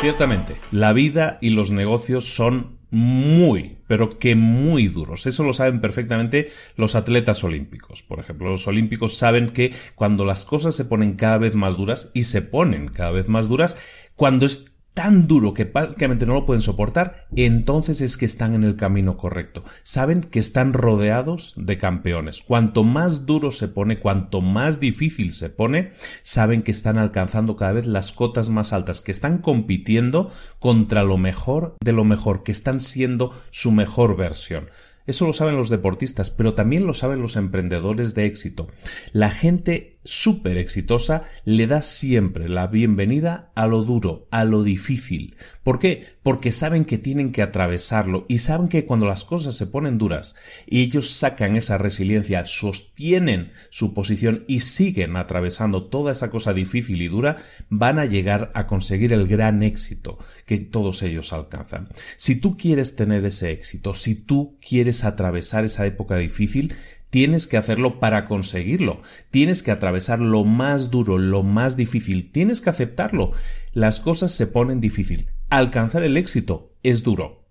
Ciertamente, la vida y los negocios son muy, pero que muy duros. Eso lo saben perfectamente los atletas olímpicos. Por ejemplo, los olímpicos saben que cuando las cosas se ponen cada vez más duras, y se ponen cada vez más duras, cuando es tan duro que prácticamente no lo pueden soportar, entonces es que están en el camino correcto. Saben que están rodeados de campeones. Cuanto más duro se pone, cuanto más difícil se pone, saben que están alcanzando cada vez las cotas más altas, que están compitiendo contra lo mejor de lo mejor, que están siendo su mejor versión. Eso lo saben los deportistas, pero también lo saben los emprendedores de éxito. La gente súper exitosa le da siempre la bienvenida a lo duro, a lo difícil. ¿Por qué? Porque saben que tienen que atravesarlo y saben que cuando las cosas se ponen duras y ellos sacan esa resiliencia, sostienen su posición y siguen atravesando toda esa cosa difícil y dura, van a llegar a conseguir el gran éxito que todos ellos alcanzan. Si tú quieres tener ese éxito, si tú quieres atravesar esa época difícil, Tienes que hacerlo para conseguirlo. Tienes que atravesar lo más duro, lo más difícil. Tienes que aceptarlo. Las cosas se ponen difícil. Alcanzar el éxito es duro.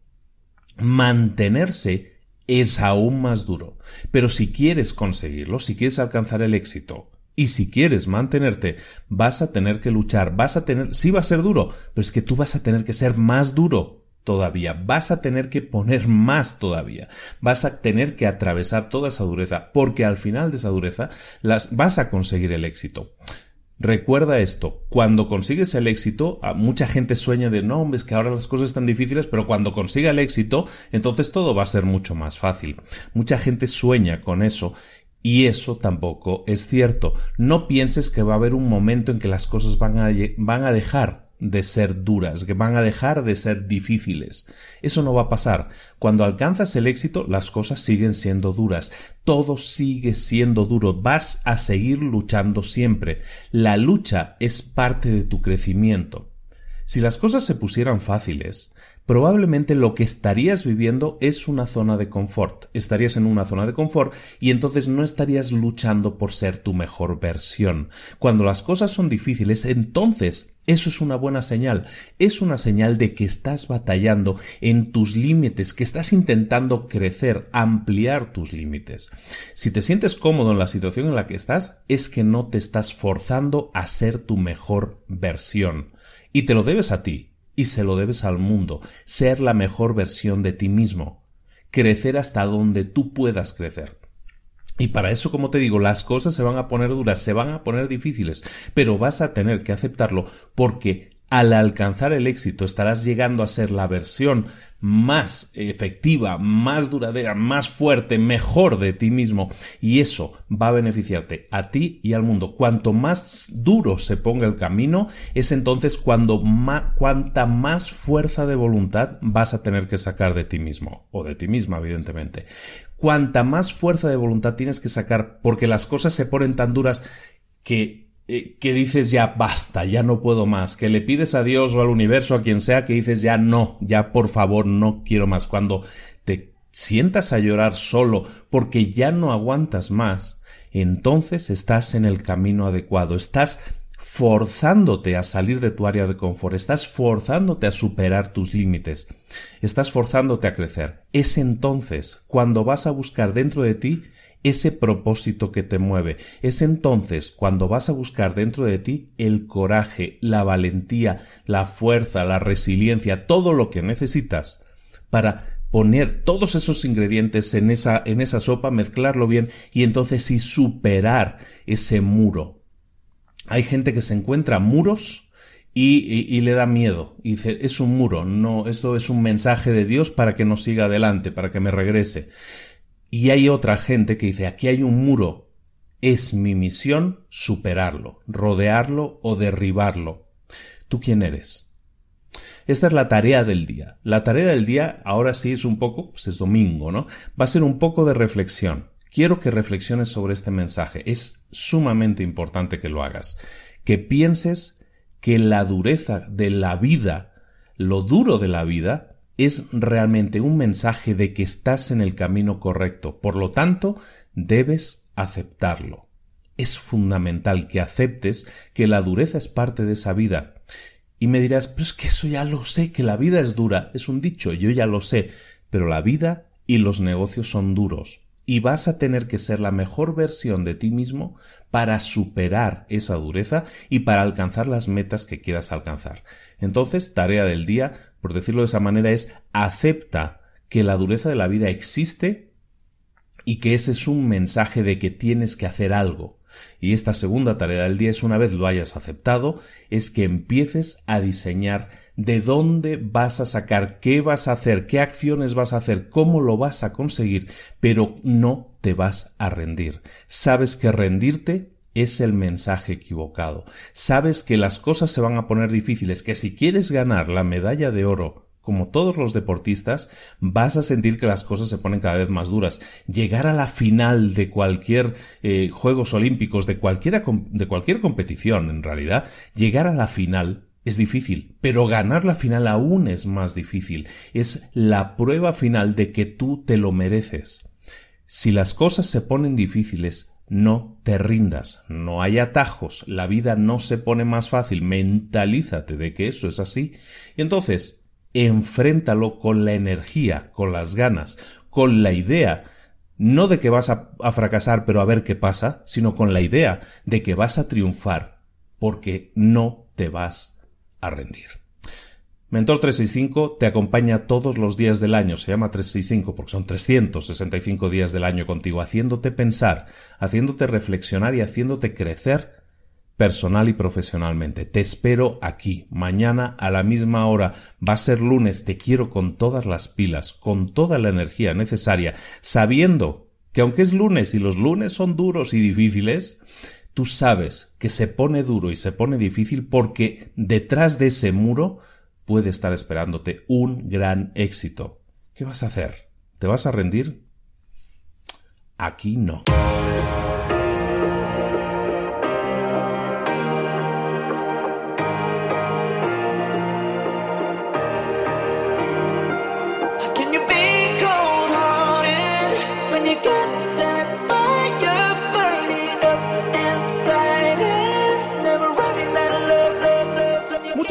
Mantenerse es aún más duro. Pero si quieres conseguirlo, si quieres alcanzar el éxito, y si quieres mantenerte, vas a tener que luchar, vas a tener, sí va a ser duro, pero es que tú vas a tener que ser más duro todavía, vas a tener que poner más todavía, vas a tener que atravesar toda esa dureza, porque al final de esa dureza las vas a conseguir el éxito. Recuerda esto, cuando consigues el éxito, mucha gente sueña de no, es que ahora las cosas están difíciles, pero cuando consiga el éxito, entonces todo va a ser mucho más fácil. Mucha gente sueña con eso y eso tampoco es cierto. No pienses que va a haber un momento en que las cosas van a, van a dejar de ser duras, que van a dejar de ser difíciles. Eso no va a pasar. Cuando alcanzas el éxito, las cosas siguen siendo duras. Todo sigue siendo duro. Vas a seguir luchando siempre. La lucha es parte de tu crecimiento. Si las cosas se pusieran fáciles, probablemente lo que estarías viviendo es una zona de confort. Estarías en una zona de confort y entonces no estarías luchando por ser tu mejor versión. Cuando las cosas son difíciles, entonces eso es una buena señal. Es una señal de que estás batallando en tus límites, que estás intentando crecer, ampliar tus límites. Si te sientes cómodo en la situación en la que estás, es que no te estás forzando a ser tu mejor versión. Y te lo debes a ti, y se lo debes al mundo, ser la mejor versión de ti mismo, crecer hasta donde tú puedas crecer. Y para eso, como te digo, las cosas se van a poner duras, se van a poner difíciles, pero vas a tener que aceptarlo porque al alcanzar el éxito estarás llegando a ser la versión más efectiva, más duradera, más fuerte, mejor de ti mismo y eso va a beneficiarte a ti y al mundo. Cuanto más duro se ponga el camino, es entonces cuando cuanta más fuerza de voluntad vas a tener que sacar de ti mismo o de ti misma, evidentemente. Cuanta más fuerza de voluntad tienes que sacar porque las cosas se ponen tan duras que eh, que dices ya basta, ya no puedo más, que le pides a Dios o al universo, a quien sea, que dices ya no, ya por favor no quiero más. Cuando te sientas a llorar solo porque ya no aguantas más, entonces estás en el camino adecuado, estás forzándote a salir de tu área de confort, estás forzándote a superar tus límites, estás forzándote a crecer. Es entonces cuando vas a buscar dentro de ti ese propósito que te mueve. Es entonces cuando vas a buscar dentro de ti el coraje, la valentía, la fuerza, la resiliencia, todo lo que necesitas para poner todos esos ingredientes en esa, en esa sopa, mezclarlo bien y entonces sí superar ese muro. Hay gente que se encuentra muros y, y, le da miedo. Y dice, es un muro, no, esto es un mensaje de Dios para que no siga adelante, para que me regrese. Y hay otra gente que dice, aquí hay un muro, es mi misión superarlo, rodearlo o derribarlo. ¿Tú quién eres? Esta es la tarea del día. La tarea del día ahora sí es un poco, pues es domingo, ¿no? Va a ser un poco de reflexión. Quiero que reflexiones sobre este mensaje. Es sumamente importante que lo hagas. Que pienses que la dureza de la vida, lo duro de la vida, es realmente un mensaje de que estás en el camino correcto. Por lo tanto, debes aceptarlo. Es fundamental que aceptes que la dureza es parte de esa vida. Y me dirás, pero es que eso ya lo sé, que la vida es dura. Es un dicho, yo ya lo sé. Pero la vida y los negocios son duros. Y vas a tener que ser la mejor versión de ti mismo para superar esa dureza y para alcanzar las metas que quieras alcanzar. Entonces, tarea del día, por decirlo de esa manera, es acepta que la dureza de la vida existe y que ese es un mensaje de que tienes que hacer algo. Y esta segunda tarea del día es una vez lo hayas aceptado, es que empieces a diseñar de dónde vas a sacar, qué vas a hacer, qué acciones vas a hacer, cómo lo vas a conseguir, pero no te vas a rendir. Sabes que rendirte es el mensaje equivocado. Sabes que las cosas se van a poner difíciles, que si quieres ganar la medalla de oro como todos los deportistas, vas a sentir que las cosas se ponen cada vez más duras. Llegar a la final de cualquier eh, Juegos Olímpicos, de, cualquiera, de cualquier competición, en realidad, llegar a la final es difícil, pero ganar la final aún es más difícil. Es la prueba final de que tú te lo mereces. Si las cosas se ponen difíciles, no te rindas, no hay atajos, la vida no se pone más fácil, mentalízate de que eso es así. Y entonces, enfréntalo con la energía, con las ganas, con la idea, no de que vas a, a, fracasar pero a ver qué pasa, sino con la idea de que vas a triunfar, porque no te vas a rendir. Mentor 365 te acompaña todos los días del año, se llama 365 porque son 365 días del año contigo, haciéndote pensar, haciéndote reflexionar y haciéndote crecer personal y profesionalmente. Te espero aquí, mañana a la misma hora. Va a ser lunes, te quiero con todas las pilas, con toda la energía necesaria, sabiendo que aunque es lunes y los lunes son duros y difíciles, tú sabes que se pone duro y se pone difícil porque detrás de ese muro puede estar esperándote un gran éxito. ¿Qué vas a hacer? ¿Te vas a rendir? Aquí no.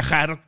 viajar